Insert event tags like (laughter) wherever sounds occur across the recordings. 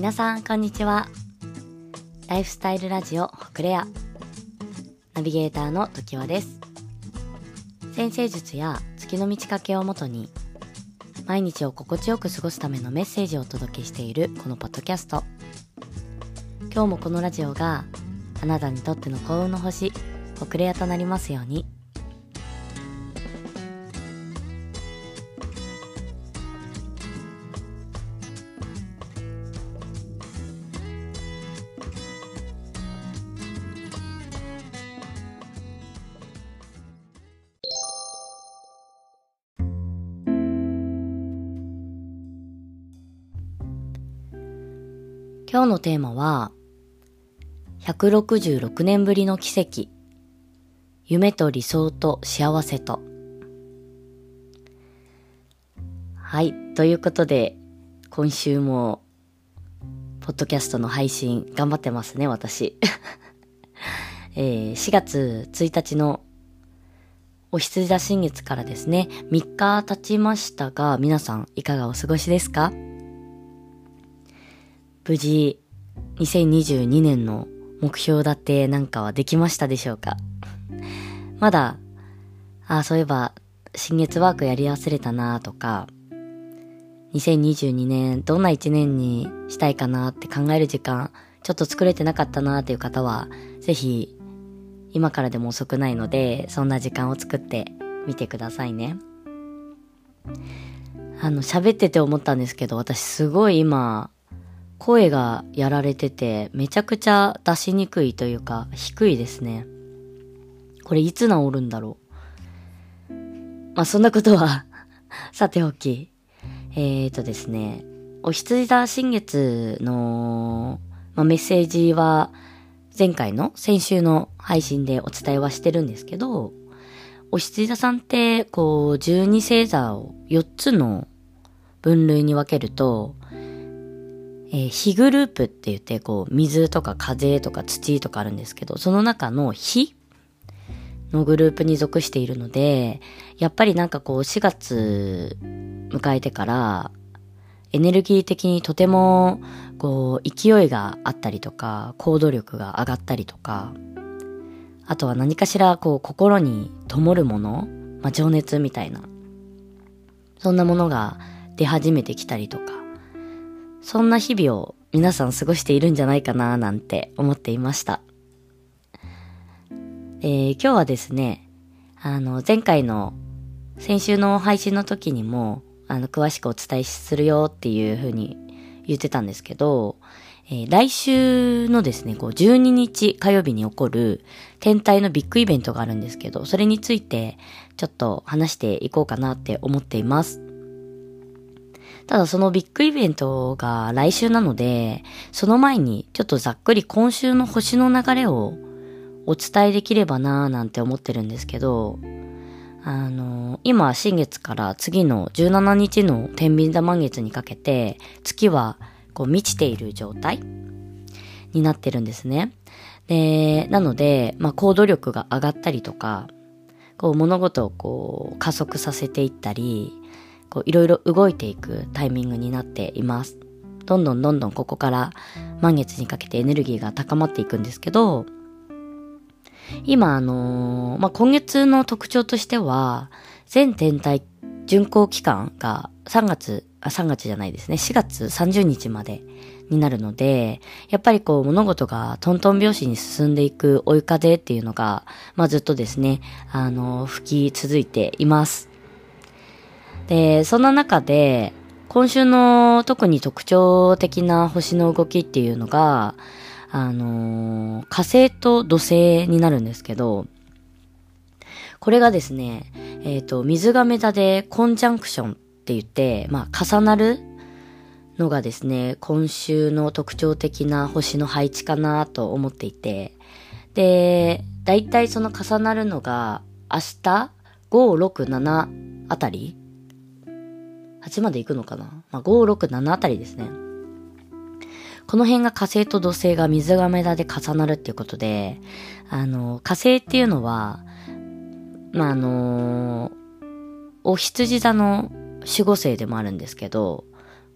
皆さんこんにちは。ライフスタイルラジオホクレア。ナビゲーターの時和です。先生術や月の満ち欠けをもとに毎日を心地よく過ごすためのメッセージをお届けしているこのポッドキャスト。今日もこのラジオがあなたにとっての幸運の星ホクレアとなりますように。今日のテーマは、166年ぶりの奇跡。夢と理想と幸せと。はい。ということで、今週も、ポッドキャストの配信頑張ってますね、私。(laughs) えー、4月1日のお羊座新月からですね、3日経ちましたが、皆さんいかがお過ごしですか？無事、2022年の目標だってなんかはできましたでしょうか？(laughs) まだ、あ、そういえば、新月ワークやり忘れたなとか、2022年どんな1年にしたいかなって考える時間、ちょっと作れてなかったなっていう方は、ぜひ、今からでも遅くないので、そんな時間を作ってみてくださいね。あの、喋ってて思ったんですけど、私すごい今、声がやられてて、めちゃくちゃ出しにくいというか、低いですね。これいつ治るんだろう。まあ、そんなことは (laughs) さておき。えーとですね、お羊座新月の、まあ、メッセージは、前回の先週の配信でお伝えはしてるんですけど、お羊座さんって、こう、12星座を4つの分類に分けると、えー、火グループって言って、こう、水とか風とか土とかあるんですけど、その中の火のグループに属しているので、やっぱりなんかこう、4月迎えてから、エネルギー的にとても、こう、勢いがあったりとか、行動力が上がったりとか、あとは何かしら、こう、心に灯るもの、まあ、情熱みたいな、そんなものが出始めてきたりとか、そんな日々を皆さん過ごしているんじゃないかななんて思っていました。えー、今日はですね、あの、前回の先週の配信の時にも、あの、詳しくお伝えするよっていう風に言ってたんですけど、えー、来週のですね、こう、12日火曜日に起こる天体のビッグイベントがあるんですけど、それについてちょっと話していこうかなって思っています。ただそのビッグイベントが来週なので、その前にちょっとざっくり今週の星の流れをお伝えできればなーなんて思ってるんですけど、あの、今、新月から次の17日の天秤座満月にかけて、月はこう満ちている状態になってるんですね。で、なので、まあ、行動力が上がったりとか、こう物事をこう加速させていったり、こういろいろ動いていくタイミングになっています。どんどんどんどんここから満月にかけてエネルギーが高まっていくんですけど、今あのー、まあ、今月の特徴としては、全天体巡行期間が3月、あ、3月じゃないですね、4月30日までになるので、やっぱりこう物事がトントン拍子に進んでいく追い風っていうのが、まあ、ずっとですね、あのー、吹き続いています。で、そんな中で、今週の特に特徴的な星の動きっていうのが、あのー、火星と土星になるんですけど、これがですね、えっ、ー、と、水亀座でコンジャンクションって言って、まあ、重なるのがですね、今週の特徴的な星の配置かなと思っていて、で、だいたいその重なるのが、明日、5、6、7あたり8まで行くのかな？まあ、5、6、7あたりですね。この辺が火星と土星が水亀座で重なるっていうことで、あの、火星っていうのは、まあ、あの、お羊座の守護星でもあるんですけど、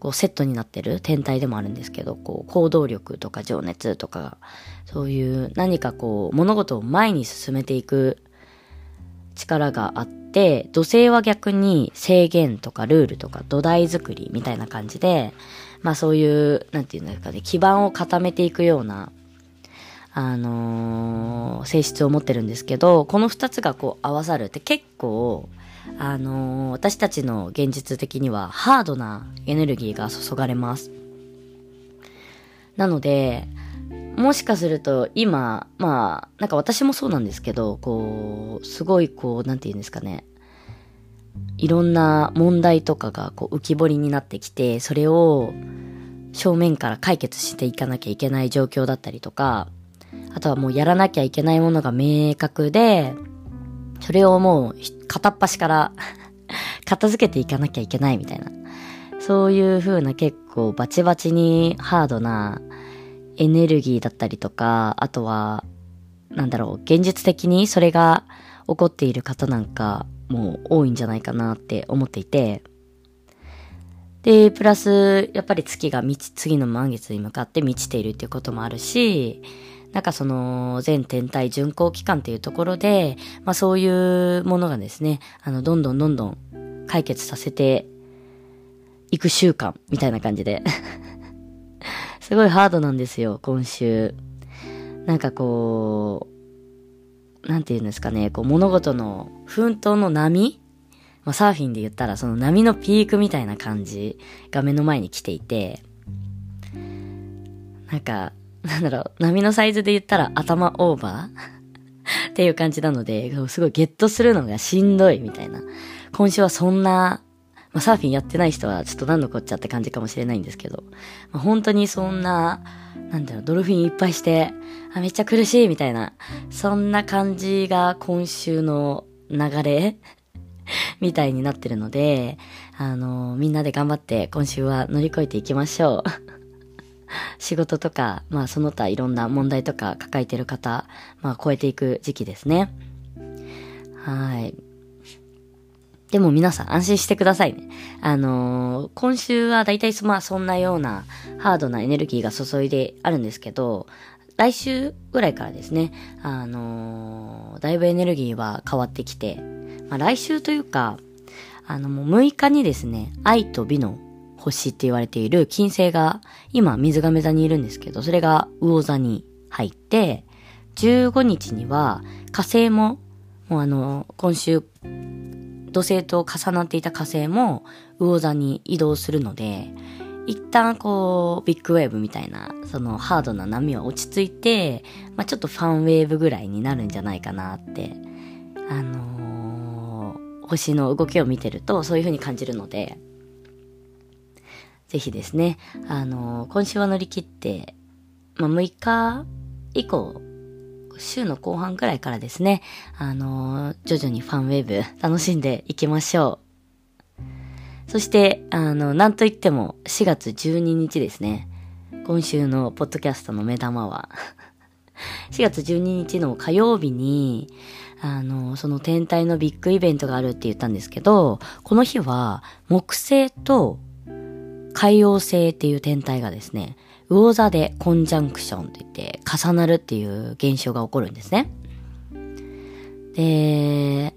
こうセットになってる天体でもあるんですけど、こう行動力とか情熱とか、そういう何かこう物事を前に進めていく力があって、で土星は逆に制限とかルールとか土台作りみたいな感じで、まあそういう、なんていうんですかね、基盤を固めていくような、あのー、性質を持ってるんですけど、この二つがこう合わさるって結構、あのー、私たちの現実的にはハードなエネルギーが注がれます。なので、もしかすると今、まあ、なんか私もそうなんですけど、こう、すごいこう、なんて言うんですかね。いろんな問題とかがこう浮き彫りになってきて、それを正面から解決していかなきゃいけない状況だったりとか、あとはもうやらなきゃいけないものが明確で、それをもう片っ端から (laughs) 片付けていかなきゃいけないみたいな。そういう風な結構バチバチにハードなエネルギーだったりとか、あとは、なんだろう、現実的にそれが起こっている方なんかも多いんじゃないかなって思っていて、で、プラス、やっぱり月が満ち、次の満月に向かって満ちているっていうこともあるし、なんかその全天体巡航期間っていうところで、まあそういうものがですね、あの、どんどんどんどん解決させていく週間みたいな感じで。すごいハードなんですよ、今週。なんかこう、なんて言うんですかね、こう物事の奮闘の波まあ、サーフィンで言ったらその波のピークみたいな感じが目の前に来ていて、なんか、なんだろう、波のサイズで言ったら頭オーバーっていう感じなので、すごいゲットするのがしんどいみたいな。今週はそんな、まあ、サーフィンやってない人はちょっと何のこっちゃって感じかもしれないんですけど、まあ、本当にそんな、なんだろう、ドルフィンいっぱいして、あ、めっちゃ苦しいみたいな、そんな感じが今週の流れ (laughs) みたいになってるので、あの、みんなで頑張って今週は乗り越えていきましょう。(laughs) 仕事とか、まあその他いろんな問題とか抱えてる方、まあ超えていく時期ですね。はい。でも皆さん安心してくださいね。あのー、今週はだいたいまあそんなようなハードなエネルギーが注いであるんですけど、来週ぐらいからですね、あのー、だいぶエネルギーは変わってきて、まあ来週というか、あのもう6日にですね、愛と美の星って言われている金星が、今水亀座にいるんですけど、それが魚座に入って、15日には火星も、もうあの、今週、土星と重なっていた火星も魚座に移動するので、一旦こう、ビッグウェーブみたいな、そのハードな波は落ち着いて、まあちょっとファンウェーブぐらいになるんじゃないかなって、あのー、星の動きを見てるとそういう風に感じるので、ぜひですね、あのー、今週は乗り切って、まあ、6日以降、週の後半くらいからですね、あのー、徐々にファンウェーブ楽しんでいきましょう。そして、あの、なんといっても4月12日ですね。今週のポッドキャストの目玉は (laughs) 4月12日の火曜日に、あの、その天体のビッグイベントがあるって言ったんですけど、この日は木星と海洋星っていう天体がですね、魚座でコンジャンクションって言って重なるっていう現象が起こるんですね。で、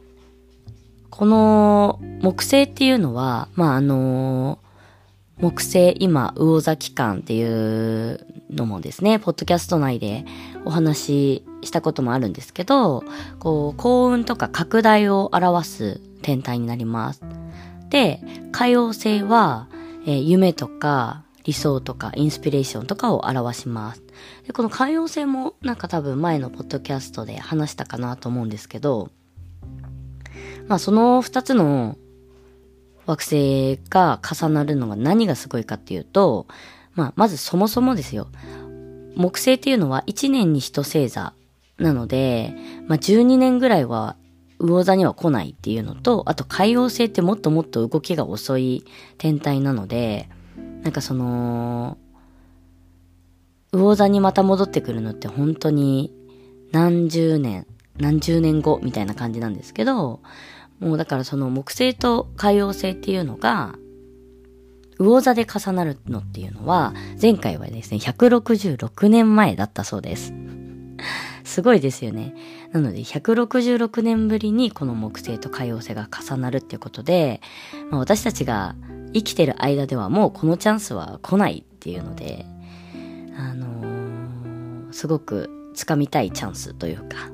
この木星っていうのは、まあ、あの、木星今魚座期間っていうのもですね、ポッドキャスト内でお話ししたこともあるんですけど、こう、幸運とか拡大を表す天体になります。で、海洋星は、えー、夢とか理想とかインスピレーションとかを表します。で、この寛容性もなんか多分前のポッドキャストで話したかなと思うんですけど、まあその二つの惑星が重なるのが何がすごいかっていうと、まあまずそもそもですよ。木星っていうのは1年に一星座なので、まあ12年ぐらいは魚座には来ないっていうのと、あと海洋星ってもっともっと動きが遅い天体なので、なんかその、魚座にまた戻ってくるのって本当に何十年、何十年後みたいな感じなんですけど、もうだからその木星と海洋星っていうのが、魚座で重なるのっていうのは、前回はですね、166年前だったそうです。すごいですよね。なので、166年ぶりにこの木星と海王星が重なるっていうことで、まあ、私たちが生きてる間ではもうこのチャンスは来ないっていうので、あのー、すごく掴みたいチャンスというか。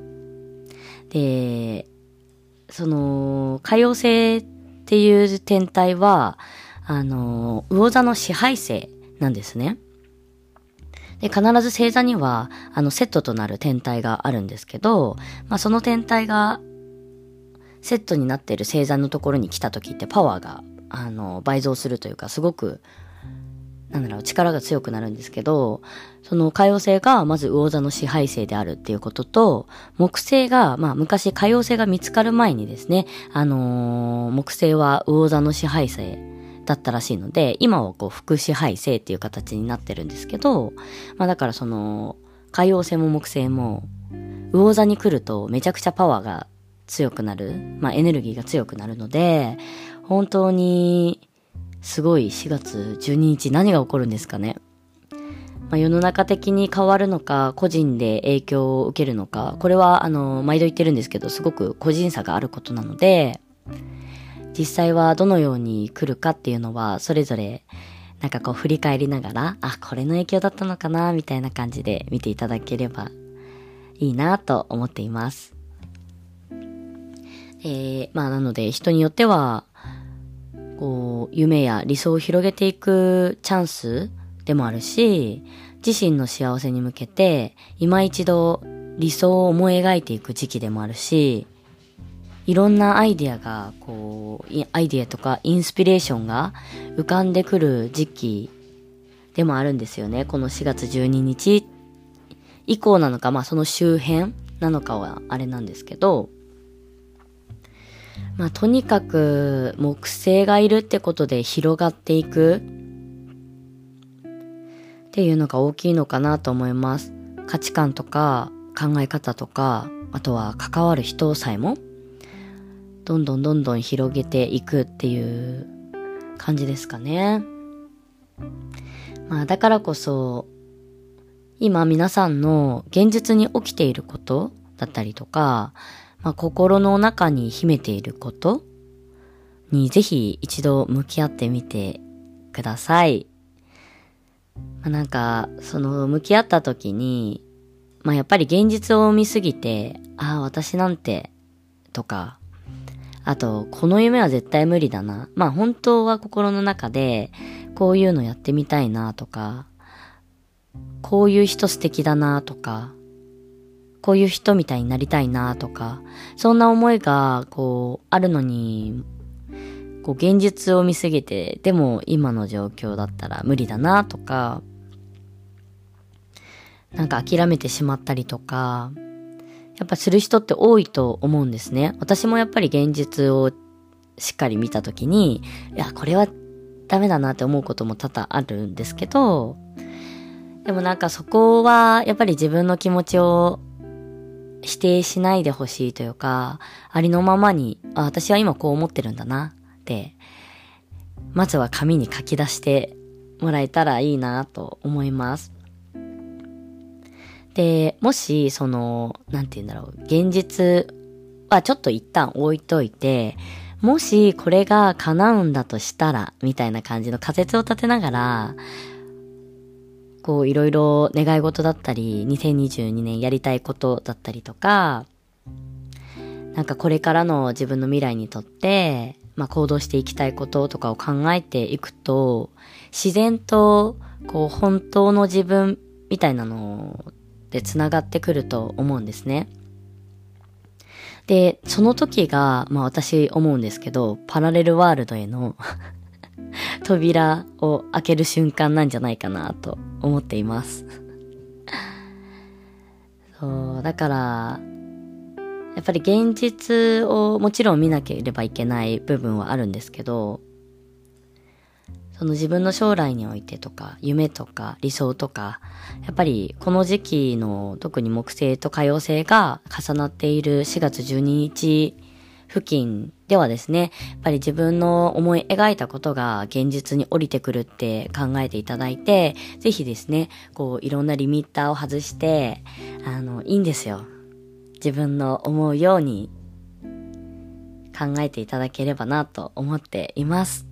で、その、海王星っていう天体は、あの、魚座の支配星なんですね。で、必ず星座には、あの、セットとなる天体があるんですけど、まあ、その天体が、セットになっている星座のところに来た時ってパワーが、あの、倍増するというか、すごく、なんだろう、力が強くなるんですけど、その海王星がまず魚座の支配星であるっていうことと、木星が、まあ昔海王星が見つかる前にですね、あのー、木星は魚座の支配星だったらしいので、今はこう副支配星っていう形になってるんですけど、まあだからその、海王星も木星も、魚座に来るとめちゃくちゃパワーが強くなる、まあエネルギーが強くなるので、本当に、すごい4月12日何が起こるんですかね。まあ、世の中的に変わるのか、個人で影響を受けるのか、これはあの、毎度言ってるんですけど、すごく個人差があることなので、実際はどのように来るかっていうのは、それぞれ、なんかこう振り返りながら、あ、これの影響だったのかな、みたいな感じで見ていただければいいなと思っています。えー、まあなので人によっては、こう、夢や理想を広げていくチャンスでもあるし、自身の幸せに向けて、今一度理想を思い描いていく時期でもあるし、いろんなアイディアが、こう、アイディアとかインスピレーションが浮かんでくる時期でもあるんですよね。この4月12日以降なのか、まあその周辺なのかはあれなんですけど、まあとにかく木星がいるってことで広がっていくっていうのが大きいのかなと思います。価値観とか考え方とか、あとは関わる人さえもどんどんどんどん広げていくっていう感じですかね。まあだからこそ、今皆さんの現実に起きていることだったりとか、まあ心の中に秘めていることにぜひ一度向き合ってみてください。まあ、なんか、その向き合った時に、まあやっぱり現実を見すぎて、ああ、私なんて、とか、あと、この夢は絶対無理だな。まあ本当は心の中で、こういうのやってみたいなとか、こういう人素敵だなとか、こういう人みたいになりたいなとか、そんな思いが、こう、あるのに、こう、現実を見すぎて、でも今の状況だったら無理だなとか、なんか諦めてしまったりとか、やっぱする人って多いと思うんですね。私もやっぱり現実をしっかり見たときに、いや、これはダメだなって思うことも多々あるんですけど、でもなんかそこはやっぱり自分の気持ちを否定しないでほしいというか、ありのままに、あ、私は今こう思ってるんだなって、まずは紙に書き出してもらえたらいいなと思います。で、もし、その、なんて言うんだろう、現実はちょっと一旦置いといて、もしこれが叶うんだとしたら、みたいな感じの仮説を立てながら、こういろいろ願い事だったり、2022年やりたいことだったりとか、なんかこれからの自分の未来にとって、まあ行動していきたいこととかを考えていくと、自然と、こう本当の自分みたいなので繋がってくると思うんですね。で、その時が、まあ私思うんですけど、パラレルワールドへの (laughs) 扉を開ける瞬間なんじゃないかなと思っています。(laughs) そう、だから、やっぱり現実をもちろん見なければいけない部分はあるんですけど、その自分の将来においてとか、夢とか理想とか、やっぱりこの時期の特に木星と海王星が重なっている4月12日付近ではですね、やっぱり自分の思い描いたことが現実に降りてくるって考えていただいて、ぜひですね、こういろんなリミッターを外して、あの、いいんですよ。自分の思うように考えていただければなと思っています。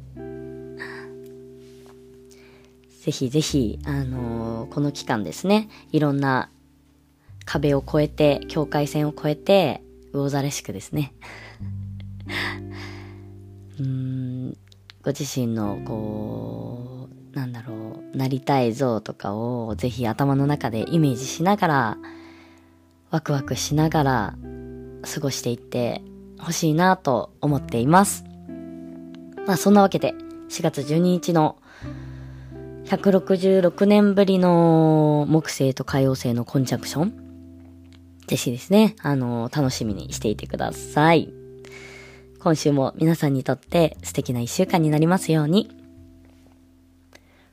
ぜひぜひ、あのー、この期間ですね、いろんな壁を越えて、境界線を越えて、魚座らしくですね。ご自身の、こう、なんだろう、なりたい像とかをぜひ頭の中でイメージしながら、ワクワクしながら過ごしていってほしいなと思っています。まあそんなわけで、4月12日の166年ぶりの木星と海王星のコンジャクションぜひですね、あの、楽しみにしていてください。今週も皆さんにとって素敵な一週間になりますように。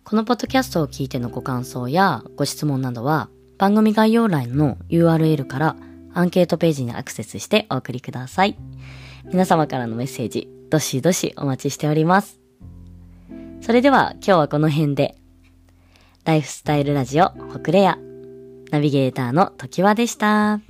このポッドキャストを聞いてのご感想やご質問などは番組概要欄の URL からアンケートページにアクセスしてお送りください。皆様からのメッセージ、どしどしお待ちしております。それでは今日はこの辺で。ライフスタイルラジオ、ホクレア。ナビゲーターの時和でした。